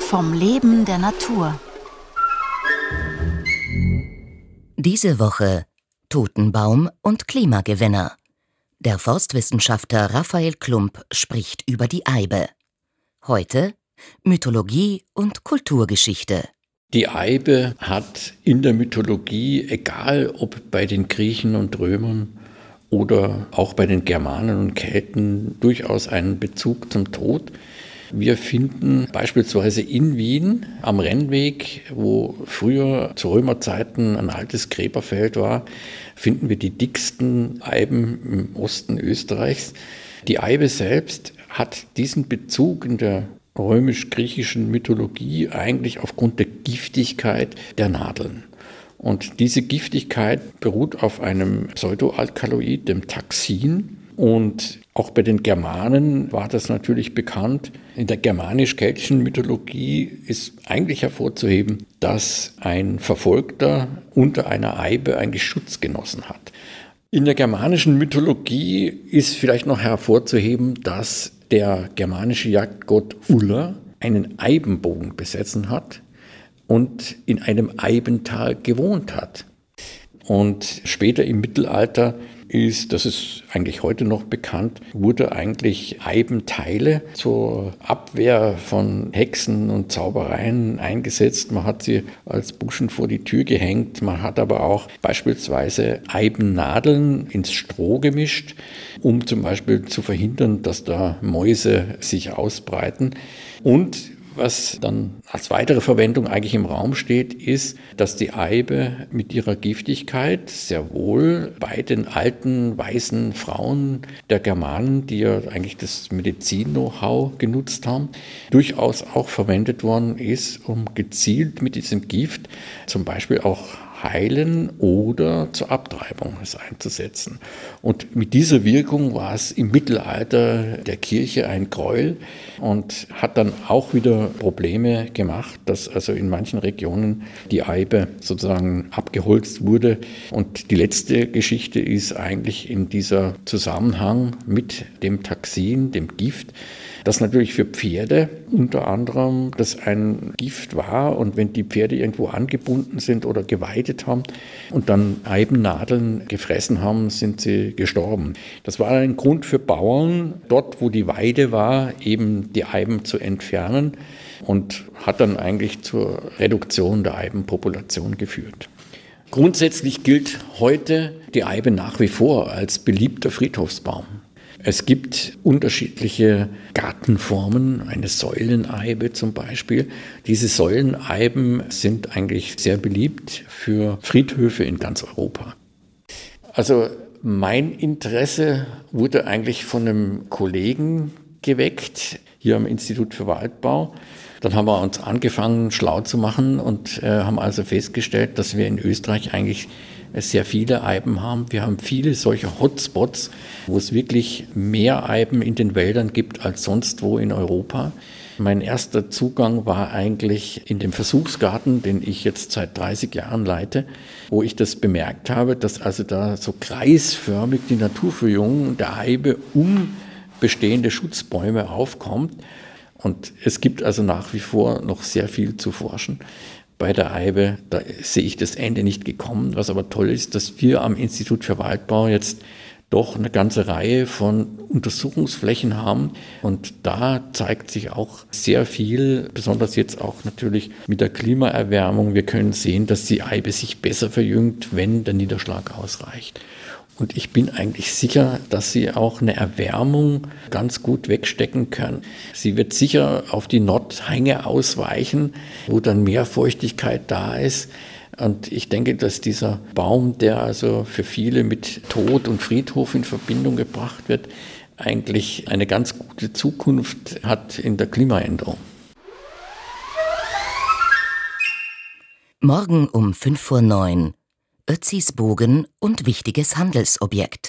Vom Leben der Natur. Diese Woche Totenbaum und Klimagewinner. Der Forstwissenschaftler Raphael Klump spricht über die Eibe. Heute Mythologie und Kulturgeschichte. Die Eibe hat in der Mythologie, egal ob bei den Griechen und Römern oder auch bei den Germanen und Kelten, durchaus einen Bezug zum Tod. Wir finden beispielsweise in Wien am Rennweg, wo früher zu Römerzeiten ein altes Gräberfeld war, finden wir die dicksten Eiben im Osten Österreichs. Die Eibe selbst hat diesen Bezug in der römisch-griechischen Mythologie eigentlich aufgrund der Giftigkeit der Nadeln. Und diese Giftigkeit beruht auf einem Pseudoalkaloid, dem Taxin. Und auch bei den Germanen war das natürlich bekannt. In der germanisch-keltischen Mythologie ist eigentlich hervorzuheben, dass ein Verfolgter unter einer Eibe eigentlich Schutz genossen hat. In der germanischen Mythologie ist vielleicht noch hervorzuheben, dass der germanische Jagdgott Ulla einen Eibenbogen besessen hat und in einem Eibental gewohnt hat. Und später im Mittelalter ist, das ist eigentlich heute noch bekannt, wurde eigentlich Eibenteile zur Abwehr von Hexen und Zaubereien eingesetzt. Man hat sie als Buschen vor die Tür gehängt. Man hat aber auch beispielsweise Eibennadeln ins Stroh gemischt, um zum Beispiel zu verhindern, dass da Mäuse sich ausbreiten. Und was dann als weitere Verwendung eigentlich im Raum steht, ist, dass die Eibe mit ihrer Giftigkeit sehr wohl bei den alten weißen Frauen der Germanen, die ja eigentlich das Medizin-Know-how genutzt haben, durchaus auch verwendet worden ist, um gezielt mit diesem Gift zum Beispiel auch heilen oder zur Abtreibung einzusetzen. Und mit dieser Wirkung war es im Mittelalter der Kirche ein Gräuel und hat dann auch wieder Probleme gemacht, dass also in manchen Regionen die Eibe sozusagen abgeholzt wurde. Und die letzte Geschichte ist eigentlich in dieser Zusammenhang mit dem Taxin, dem Gift, das natürlich für Pferde unter anderem das ein Gift war und wenn die Pferde irgendwo angebunden sind oder geweidet haben und dann Eibennadeln gefressen haben, sind sie gestorben. Das war ein Grund für Bauern, dort wo die Weide war, eben die Eiben zu entfernen und hat dann eigentlich zur Reduktion der Eibenpopulation geführt. Grundsätzlich gilt heute die Eibe nach wie vor als beliebter Friedhofsbaum. Es gibt unterschiedliche Gartenformen, eine Säuleneibe zum Beispiel. Diese Säuleneiben sind eigentlich sehr beliebt für Friedhöfe in ganz Europa. Also mein Interesse wurde eigentlich von einem Kollegen geweckt, hier am Institut für Waldbau. Dann haben wir uns angefangen, schlau zu machen und äh, haben also festgestellt, dass wir in Österreich eigentlich sehr viele Eiben haben. Wir haben viele solche Hotspots, wo es wirklich mehr Eiben in den Wäldern gibt als sonst wo in Europa. Mein erster Zugang war eigentlich in dem Versuchsgarten, den ich jetzt seit 30 Jahren leite, wo ich das bemerkt habe, dass also da so kreisförmig die Naturverjüngung der Eibe um bestehende Schutzbäume aufkommt. Und es gibt also nach wie vor noch sehr viel zu forschen bei der Eibe, da sehe ich das Ende nicht gekommen. Was aber toll ist, dass wir am Institut für Waldbau jetzt doch eine ganze Reihe von Untersuchungsflächen haben. Und da zeigt sich auch sehr viel, besonders jetzt auch natürlich mit der Klimaerwärmung. Wir können sehen, dass die Eibe sich besser verjüngt, wenn der Niederschlag ausreicht. Und ich bin eigentlich sicher, dass sie auch eine Erwärmung ganz gut wegstecken kann. Sie wird sicher auf die Nordhänge ausweichen, wo dann mehr Feuchtigkeit da ist. Und ich denke, dass dieser Baum, der also für viele mit Tod und Friedhof in Verbindung gebracht wird, eigentlich eine ganz gute Zukunft hat in der Klimaänderung. Morgen um 5.09 Uhr Ötzis Bogen und wichtiges Handelsobjekt.